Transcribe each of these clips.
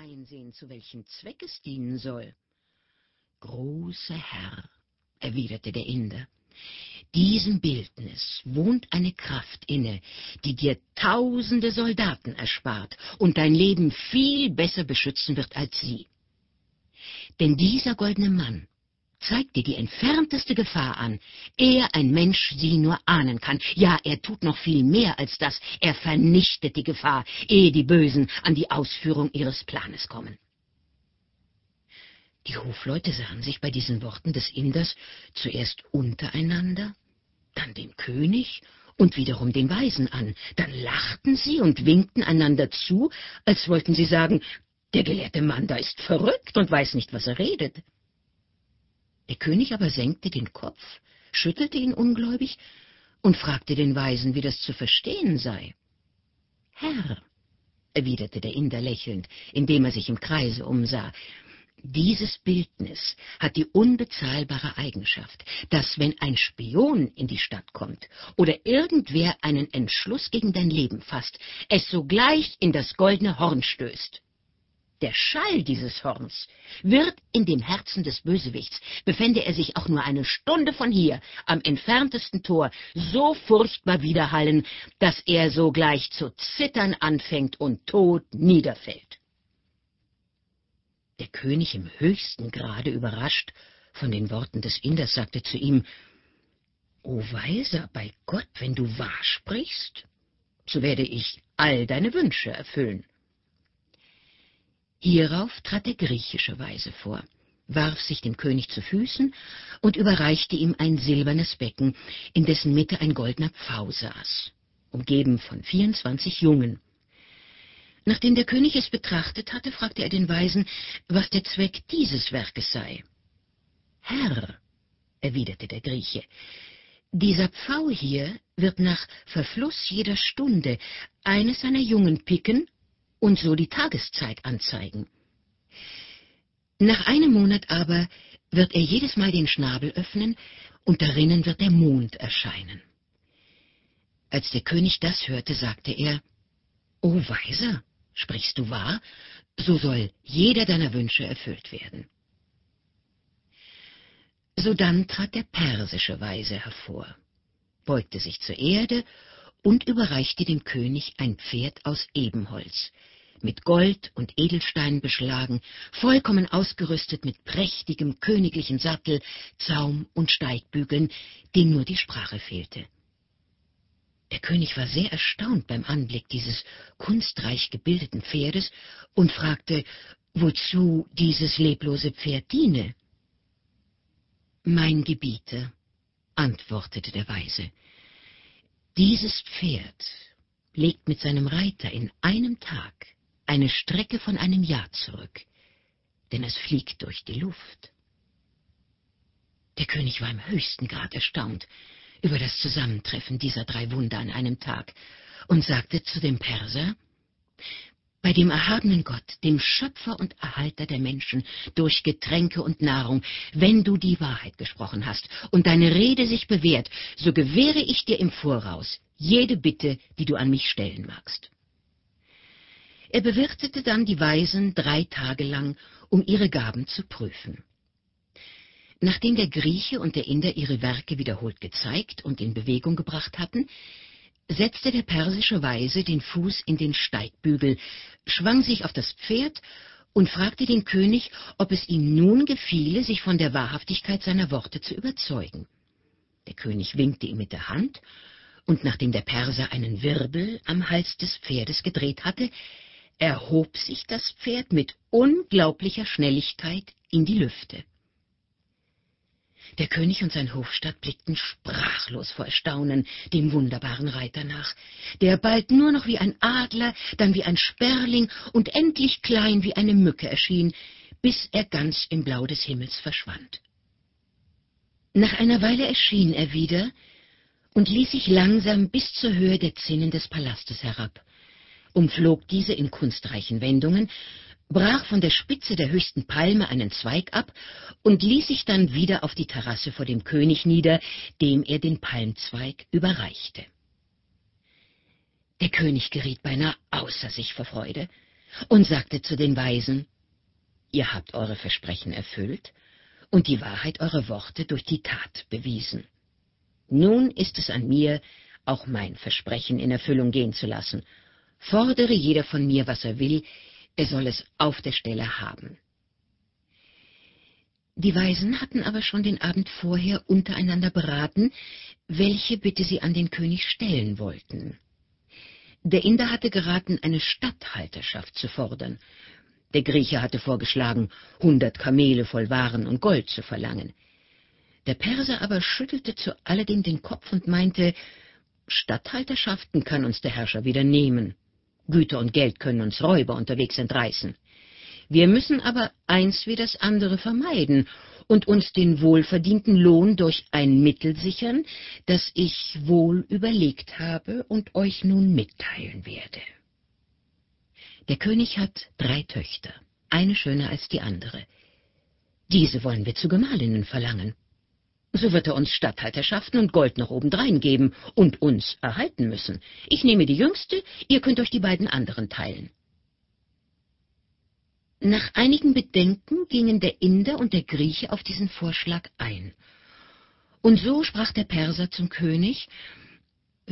einsehen, zu welchem Zweck es dienen soll. Großer Herr, erwiderte der Inder, diesem Bildnis wohnt eine Kraft inne, die dir tausende Soldaten erspart und dein Leben viel besser beschützen wird als sie. Denn dieser goldene Mann zeigt dir die entfernteste Gefahr an, ehe ein Mensch sie nur ahnen kann. Ja, er tut noch viel mehr als das, er vernichtet die Gefahr, ehe die Bösen an die Ausführung ihres Planes kommen. Die Hofleute sahen sich bei diesen Worten des Inders zuerst untereinander, dann den König und wiederum den Weisen an. Dann lachten sie und winkten einander zu, als wollten sie sagen, der gelehrte Mann da ist verrückt und weiß nicht, was er redet. Der König aber senkte den Kopf, schüttelte ihn ungläubig und fragte den Weisen, wie das zu verstehen sei. Herr, erwiderte der Inder lächelnd, indem er sich im Kreise umsah, dieses Bildnis hat die unbezahlbare Eigenschaft, dass wenn ein Spion in die Stadt kommt oder irgendwer einen Entschluss gegen dein Leben fasst, es sogleich in das goldene Horn stößt. Der Schall dieses Horns wird in dem Herzen des Bösewichts, befände er sich auch nur eine Stunde von hier am entferntesten Tor, so furchtbar widerhallen, dass er sogleich zu zittern anfängt und tot niederfällt. Der König im höchsten Grade überrascht von den Worten des Inders sagte zu ihm, O Weiser, bei Gott, wenn du wahr sprichst, so werde ich all deine Wünsche erfüllen. Hierauf trat der griechische Weise vor, warf sich dem König zu Füßen und überreichte ihm ein silbernes Becken, in dessen Mitte ein goldener Pfau saß, umgeben von vierundzwanzig Jungen. Nachdem der König es betrachtet hatte, fragte er den Weisen, was der Zweck dieses Werkes sei. Herr, erwiderte der Grieche, dieser Pfau hier wird nach Verfluss jeder Stunde eines seiner Jungen picken und so die Tageszeit anzeigen. Nach einem Monat aber wird er jedes Mal den Schnabel öffnen, und darinnen wird der Mond erscheinen. Als der König das hörte, sagte er, O Weiser, Sprichst du wahr, so soll jeder deiner Wünsche erfüllt werden. Sodann trat der persische Weise hervor, beugte sich zur Erde und überreichte dem König ein Pferd aus Ebenholz, mit Gold und Edelsteinen beschlagen, vollkommen ausgerüstet mit prächtigem königlichen Sattel, Zaum und Steigbügeln, dem nur die Sprache fehlte. Der König war sehr erstaunt beim Anblick dieses kunstreich gebildeten Pferdes und fragte, wozu dieses leblose Pferd diene. Mein Gebieter, antwortete der Weise, dieses Pferd legt mit seinem Reiter in einem Tag eine Strecke von einem Jahr zurück, denn es fliegt durch die Luft. Der König war im höchsten Grad erstaunt, über das Zusammentreffen dieser drei Wunder an einem Tag und sagte zu dem Perser, bei dem erhabenen Gott, dem Schöpfer und Erhalter der Menschen, durch Getränke und Nahrung, wenn du die Wahrheit gesprochen hast und deine Rede sich bewährt, so gewähre ich dir im Voraus jede Bitte, die du an mich stellen magst. Er bewirtete dann die Weisen drei Tage lang, um ihre Gaben zu prüfen. Nachdem der Grieche und der Inder ihre Werke wiederholt gezeigt und in Bewegung gebracht hatten, setzte der persische Weise den Fuß in den Steigbügel, schwang sich auf das Pferd und fragte den König, ob es ihm nun gefiele, sich von der Wahrhaftigkeit seiner Worte zu überzeugen. Der König winkte ihm mit der Hand, und nachdem der Perser einen Wirbel am Hals des Pferdes gedreht hatte, erhob sich das Pferd mit unglaublicher Schnelligkeit in die Lüfte. Der König und sein Hofstaat blickten sprachlos vor Erstaunen dem wunderbaren Reiter nach, der bald nur noch wie ein Adler, dann wie ein Sperling und endlich klein wie eine Mücke erschien, bis er ganz im Blau des Himmels verschwand. Nach einer Weile erschien er wieder und ließ sich langsam bis zur Höhe der Zinnen des Palastes herab, umflog diese in kunstreichen Wendungen brach von der Spitze der höchsten Palme einen Zweig ab und ließ sich dann wieder auf die Terrasse vor dem König nieder, dem er den Palmzweig überreichte. Der König geriet beinahe außer sich vor Freude. und sagte zu den Weisen, Ihr habt eure Versprechen erfüllt und die Wahrheit eurer Worte durch die Tat bewiesen. Nun ist es an mir, auch mein Versprechen in Erfüllung gehen zu lassen. Fordere jeder von mir, was er will, er soll es auf der Stelle haben. Die Weisen hatten aber schon den Abend vorher untereinander beraten, welche Bitte sie an den König stellen wollten. Der Inder hatte geraten, eine Statthalterschaft zu fordern. Der Grieche hatte vorgeschlagen, hundert Kamele voll Waren und Gold zu verlangen. Der Perser aber schüttelte zu alledem den Kopf und meinte, Statthalterschaften kann uns der Herrscher wieder nehmen. Güter und Geld können uns Räuber unterwegs entreißen. Wir müssen aber eins wie das andere vermeiden und uns den wohlverdienten Lohn durch ein Mittel sichern, das ich wohl überlegt habe und euch nun mitteilen werde. Der König hat drei Töchter, eine schöner als die andere. Diese wollen wir zu Gemahlinnen verlangen. So wird er uns Statthalterschaften und Gold noch obendrein geben und uns erhalten müssen. Ich nehme die jüngste, ihr könnt euch die beiden anderen teilen. Nach einigen Bedenken gingen der Inder und der Grieche auf diesen Vorschlag ein. Und so sprach der Perser zum König,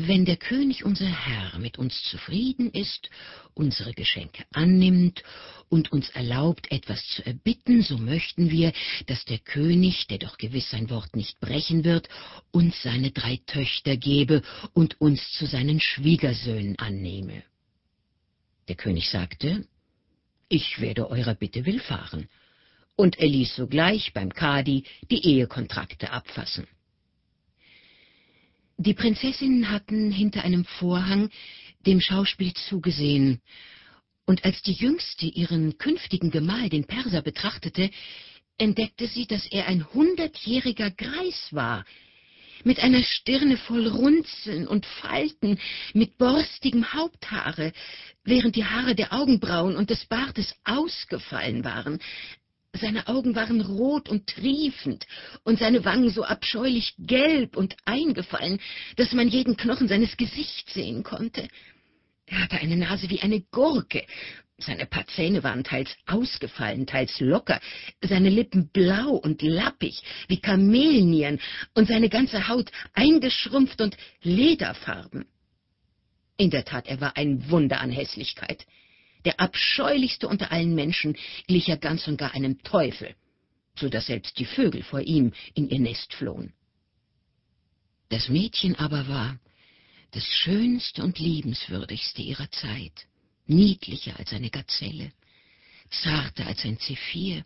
wenn der König unser Herr mit uns zufrieden ist, unsere Geschenke annimmt und uns erlaubt, etwas zu erbitten, so möchten wir, dass der König, der doch gewiss sein Wort nicht brechen wird, uns seine drei Töchter gebe und uns zu seinen Schwiegersöhnen annehme. Der König sagte, ich werde eurer Bitte willfahren. Und er ließ sogleich beim Kadi die Ehekontrakte abfassen. Die Prinzessinnen hatten hinter einem Vorhang dem Schauspiel zugesehen, und als die Jüngste ihren künftigen Gemahl, den Perser, betrachtete, entdeckte sie, dass er ein hundertjähriger Greis war, mit einer Stirne voll Runzeln und Falten, mit borstigem Haupthaare, während die Haare der Augenbrauen und des Bartes ausgefallen waren. Seine Augen waren rot und triefend und seine Wangen so abscheulich gelb und eingefallen, dass man jeden Knochen seines Gesichts sehen konnte. Er hatte eine Nase wie eine Gurke seine paar Zähne waren teils ausgefallen, teils locker, seine Lippen blau und lappig wie Kamelnieren und seine ganze Haut eingeschrumpft und lederfarben. In der Tat, er war ein Wunder an Hässlichkeit. Der abscheulichste unter allen Menschen glich er ganz und gar einem Teufel, so dass selbst die Vögel vor ihm in ihr Nest flohen. Das Mädchen aber war das schönste und liebenswürdigste ihrer Zeit niedlicher als eine Gazelle, zarter als ein Zephyr,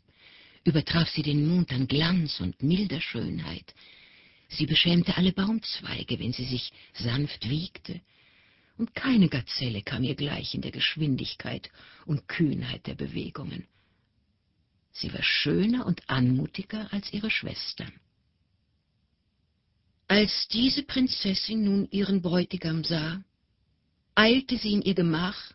übertraf sie den Mond an Glanz und milder Schönheit. Sie beschämte alle Baumzweige, wenn sie sich sanft wiegte, und keine Gazelle kam ihr gleich in der Geschwindigkeit und Kühnheit der Bewegungen. Sie war schöner und anmutiger als ihre Schwestern. Als diese Prinzessin nun ihren Bräutigam sah, eilte sie in ihr Gemach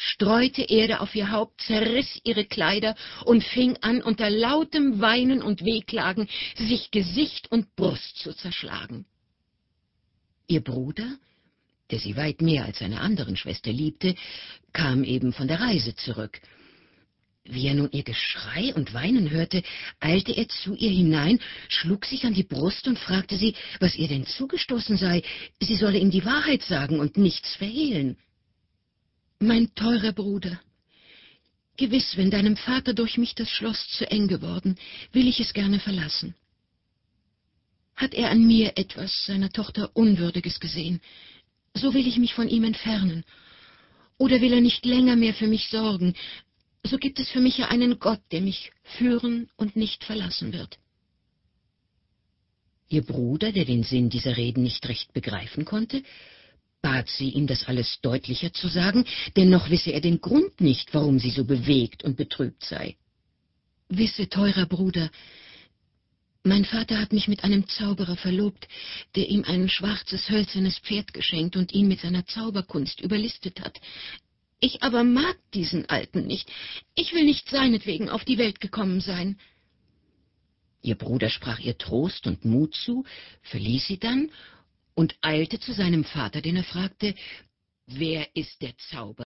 streute Erde auf ihr Haupt, zerriss ihre Kleider und fing an, unter lautem Weinen und Wehklagen sich Gesicht und Brust zu zerschlagen. Ihr Bruder, der sie weit mehr als seine anderen Schwester liebte, kam eben von der Reise zurück. Wie er nun ihr Geschrei und Weinen hörte, eilte er zu ihr hinein, schlug sich an die Brust und fragte sie, was ihr denn zugestoßen sei, sie solle ihm die Wahrheit sagen und nichts verhehlen. Mein teurer Bruder, gewiss, wenn deinem Vater durch mich das Schloss zu eng geworden, will ich es gerne verlassen. Hat er an mir etwas seiner Tochter Unwürdiges gesehen, so will ich mich von ihm entfernen. Oder will er nicht länger mehr für mich sorgen, so gibt es für mich ja einen Gott, der mich führen und nicht verlassen wird. Ihr Bruder, der den Sinn dieser Reden nicht recht begreifen konnte, bat sie, ihm das alles deutlicher zu sagen, denn noch wisse er den Grund nicht, warum sie so bewegt und betrübt sei. Wisse, teurer Bruder, mein Vater hat mich mit einem Zauberer verlobt, der ihm ein schwarzes hölzernes Pferd geschenkt und ihn mit seiner Zauberkunst überlistet hat. Ich aber mag diesen Alten nicht. Ich will nicht seinetwegen auf die Welt gekommen sein. Ihr Bruder sprach ihr Trost und Mut zu, verließ sie dann und eilte zu seinem Vater, den er fragte, wer ist der Zauber?